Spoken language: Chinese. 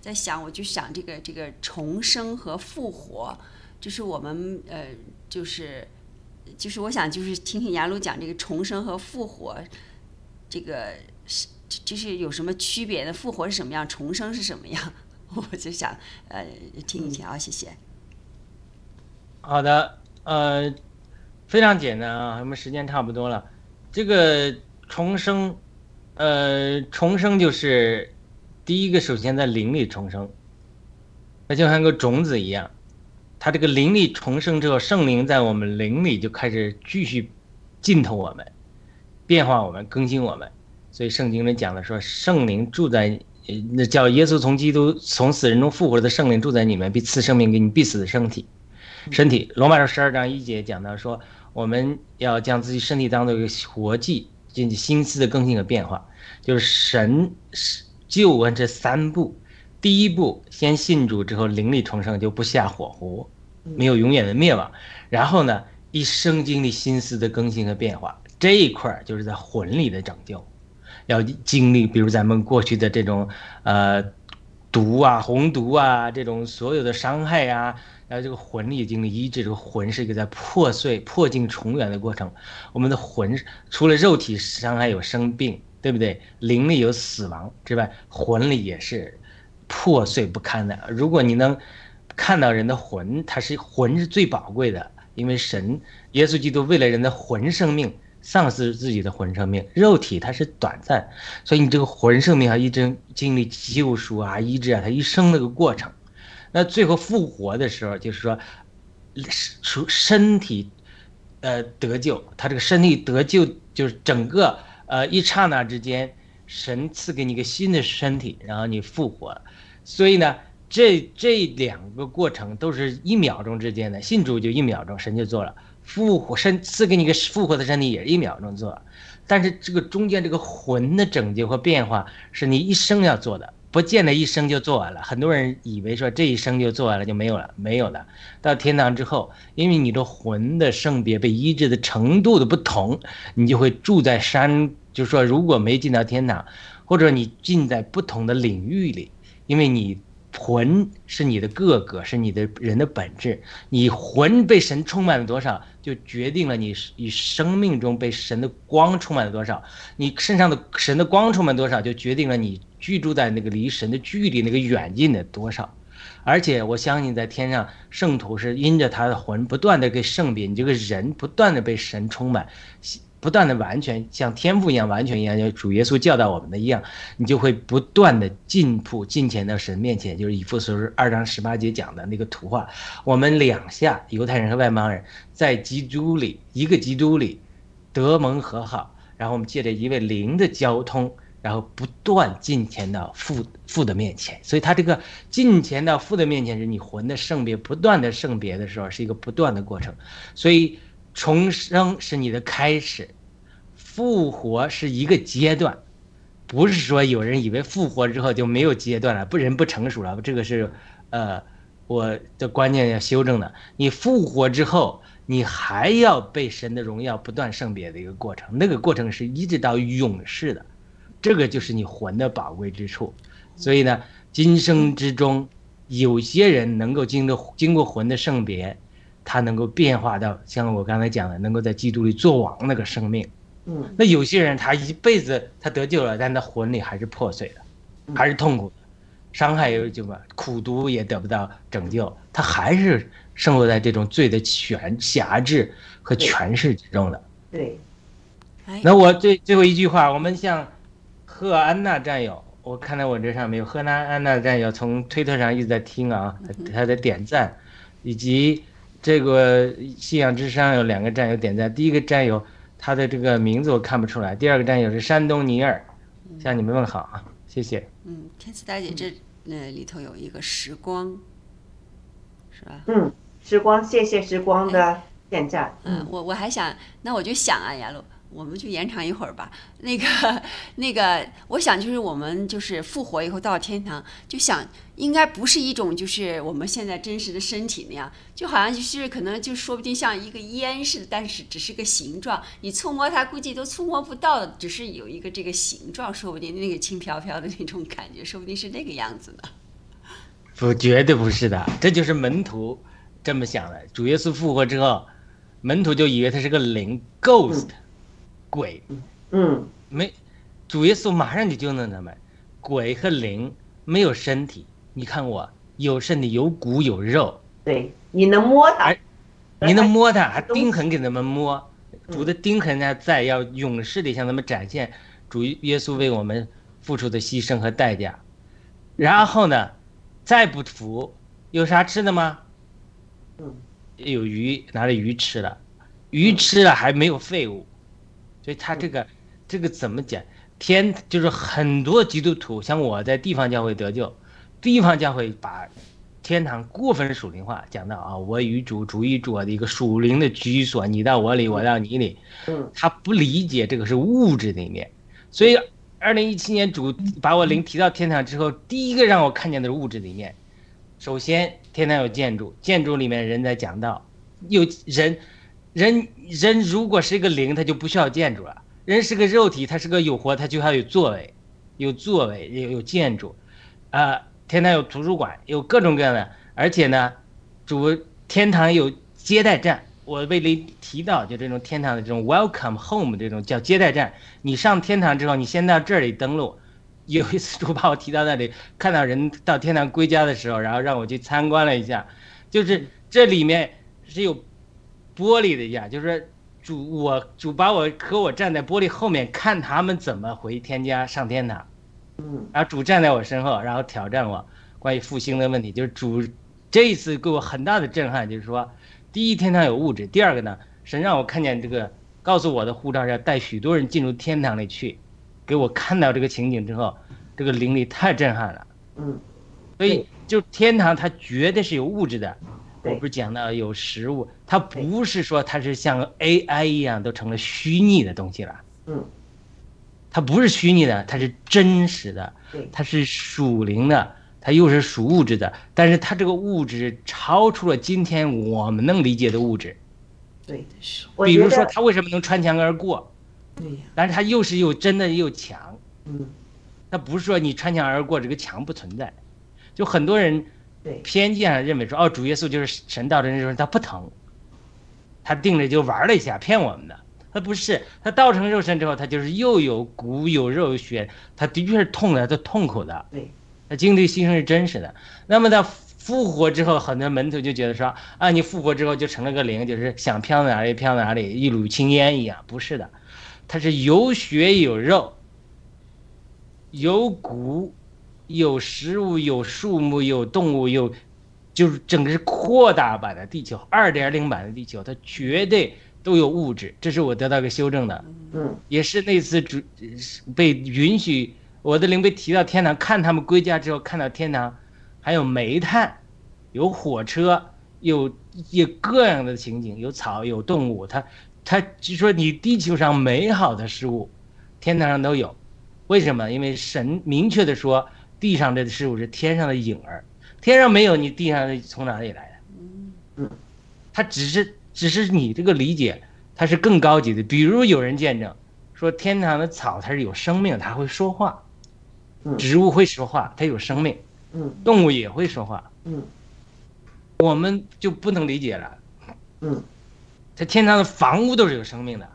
在想，我就想这个这个重生和复活，就是我们呃，就是就是我想就是听听雅鲁讲这个重生和复活，这个是就是有什么区别的？复活是什么样？重生是什么样？我就想呃听一听啊，谢谢。好的，呃，非常简单啊，我们时间差不多了。这个重生，呃，重生就是第一个，首先在灵里重生，那就像个种子一样，它这个灵里重生之后，圣灵在我们灵里就开始继续浸透我们，变化我们，更新我们。所以圣经里讲的说，圣灵住在，那叫耶稣从基督从死人中复活的圣灵住在你们，必赐生命给你必死的身体。身体，罗马书十二章一节讲到说，我们要将自己身体当做一个活祭，进行心思的更新和变化。就是神是救恩这三步，第一步先信主之后灵力重生，就不下火湖，没有永远的灭亡。然后呢，一生经历心思的更新和变化，这一块儿就是在魂里的拯救，要经历，比如咱们过去的这种呃毒啊、红毒啊这种所有的伤害啊。然后这个魂力经历医治，这个魂是一个在破碎、破镜重圆的过程。我们的魂除了肉体伤害有生病，对不对？灵力有死亡之外，魂力也是破碎不堪的。如果你能看到人的魂，它是魂是最宝贵的，因为神耶稣基督为了人的魂生命，丧失自己的魂生命，肉体它是短暂，所以你这个魂生命啊，一直经历救赎啊、医治啊，它一生那个过程。那最后复活的时候，就是说，出身体，呃得救，他这个身体得救，就是整个呃一刹那之间，神赐给你一个新的身体，然后你复活了。所以呢，这这两个过程都是一秒钟之间的，信主就一秒钟，神就做了；复活身赐给你个复活的身体，也是一秒钟做。但是这个中间这个魂的拯救和变化，是你一生要做的。不见得一生就做完了，很多人以为说这一生就做完了就没有了，没有的。到天堂之后，因为你的魂的圣别被医治的程度的不同，你就会住在山，就是说如果没进到天堂，或者你进在不同的领域里，因为你。魂是你的个个，是你的人的本质。你魂被神充满了多少，就决定了你以生命中被神的光充满了多少。你身上的神的光充满多少，就决定了你居住在那个离神的距离那个远近的多少。而且我相信，在天上圣徒是因着他的魂不断的给圣别，你这个人不断的被神充满。不断的完全像天赋一样完全一样，就主耶稣教导我们的一样，你就会不断的进步进前到神面前，就是以弗所二章十八节讲的那个图画。我们两下犹太人和外邦人在基督里一个基督里得蒙和好，然后我们借着一位灵的交通，然后不断进前到父父的面前。所以他这个进前到父的面前是你魂的圣别不断的圣别的时候，是一个不断的过程。所以。重生是你的开始，复活是一个阶段，不是说有人以为复活之后就没有阶段了，不人不成熟了。这个是，呃，我的观念要修正的。你复活之后，你还要被神的荣耀不断圣别的一个过程，那个过程是一直到永世的，这个就是你魂的宝贵之处。所以呢，今生之中，有些人能够经过经过魂的圣别。他能够变化到像我刚才讲的，能够在基督里做王那个生命。嗯，那有些人他一辈子他得救了，但他魂里还是破碎的，还是痛苦的，伤害有就嘛，苦读也得不到拯救，他还是生活在这种罪的权辖制和权势之中的。对。那我最最后一句话，我们像赫安娜战友，我看到我这上面有赫安安娜战友从推特上一直在听啊，他在点赞，以及。这个信仰之上有两个战友点赞，第一个战友他的这个名字我看不出来，第二个战友是山东尼尔，向你们问好啊，谢谢。嗯，天赐大姐这那里头有一个时光，是吧？嗯，时光，谢谢时光的点赞。嗯，我我还想，那我就想啊，雅露。我们就延长一会儿吧。那个，那个，我想就是我们就是复活以后到天堂，就想应该不是一种就是我们现在真实的身体那样，就好像就是可能就说不定像一个烟似的，但是只是个形状，你触摸它估计都触摸不到，只是有一个这个形状，说不定那个轻飘飘的那种感觉，说不定是那个样子的。不，绝对不是的，这就是门徒这么想的。主耶稣复活之后，门徒就以为他是个灵 ghost，鬼，嗯。没，主耶稣马上就纠正他们，鬼和灵没有身体，你看我有身体，有骨有肉，对，你能摸它哎，你能摸它，还钉痕给他们摸，主的钉痕还在，要勇士地向他们展现主耶稣为我们付出的牺牲和代价。然后呢，再不服，有啥吃的吗？嗯。有鱼，拿着鱼吃了，鱼吃了还没有废物，所以他这个这个怎么讲？天就是很多基督徒，像我在地方教会得救，地方教会把天堂过分属灵化，讲到啊，我与主，主与主的一个属灵的居所，你到我里，我到你里，嗯他不理解这个是物质的一面，所以二零一七年主把我灵提到天堂之后，第一个让我看见的是物质的一面。首先，天堂有建筑，建筑里面人在讲道，有人，人人如果是一个灵，他就不需要建筑了。人是个肉体，他是个有活，他就要有座位，有座位，有有建筑，啊、天堂有图书馆，有各种各样的，而且呢，主天堂有接待站。我为了提到就这种天堂的这种 welcome home 这种叫接待站，你上天堂之后，你先到这里登录。有一次主把我提到那里，看到人到天堂归家的时候，然后让我去参观了一下，就是这里面是有玻璃的一样，就是主我主把我和我站在玻璃后面看他们怎么回天家上天堂。嗯。然后主站在我身后，然后挑战我关于复兴的问题，就是主这一次给我很大的震撼，就是说，第一天堂有物质，第二个呢，神让我看见这个，告诉我的护照是要带许多人进入天堂里去，给我看到这个情景之后，这个灵力太震撼了，嗯。所以就天堂它绝对是有物质的，我不是讲到有实物，它不是说它是像 AI 一样都成了虚拟的东西了。嗯它不是虚拟的，它是真实的对，它是属灵的，它又是属物质的，但是它这个物质超出了今天我们能理解的物质。对，是，比如说，它为什么能穿墙而过？对呀，但是它又是又真的也有墙，嗯它不是说你穿墙而过这个墙不存在。就很多人对偏见上认为说，哦，主耶稣就是神道成肉身，他不疼，他定着就玩了一下，骗我们的。他不是，他道成肉身之后，他就是又有骨有肉有血，他的确是痛的，他痛苦的。对，他经历牺牲是真实的。那么他复活之后，很多门徒就觉得说，啊，你复活之后就成了个灵，就是想飘哪里飘哪里，一缕青烟一样。不是的，他是有血有肉，有骨，有食物，有树木，有动物，有，就是整个是扩大版的地球，二点零版的地球，它绝对都有物质。这是我得到一个修正的。嗯也是那次主被允许我的灵被提到天堂，看他们归家之后看到天堂，还有煤炭，有火车，有有各样的情景，有草有动物，它它就说你地球上美好的事物，天堂上都有，为什么？因为神明确的说，地上的事物是天上的影儿，天上没有，你地上的从哪里来的？嗯，它只是只是你这个理解，它是更高级的。比如有人见证说，天堂的草它是有生命，它会说话，嗯植物会说话，它有生命，嗯动物也会说话，嗯我们就不能理解了。嗯。它天堂的房屋都是有生命的，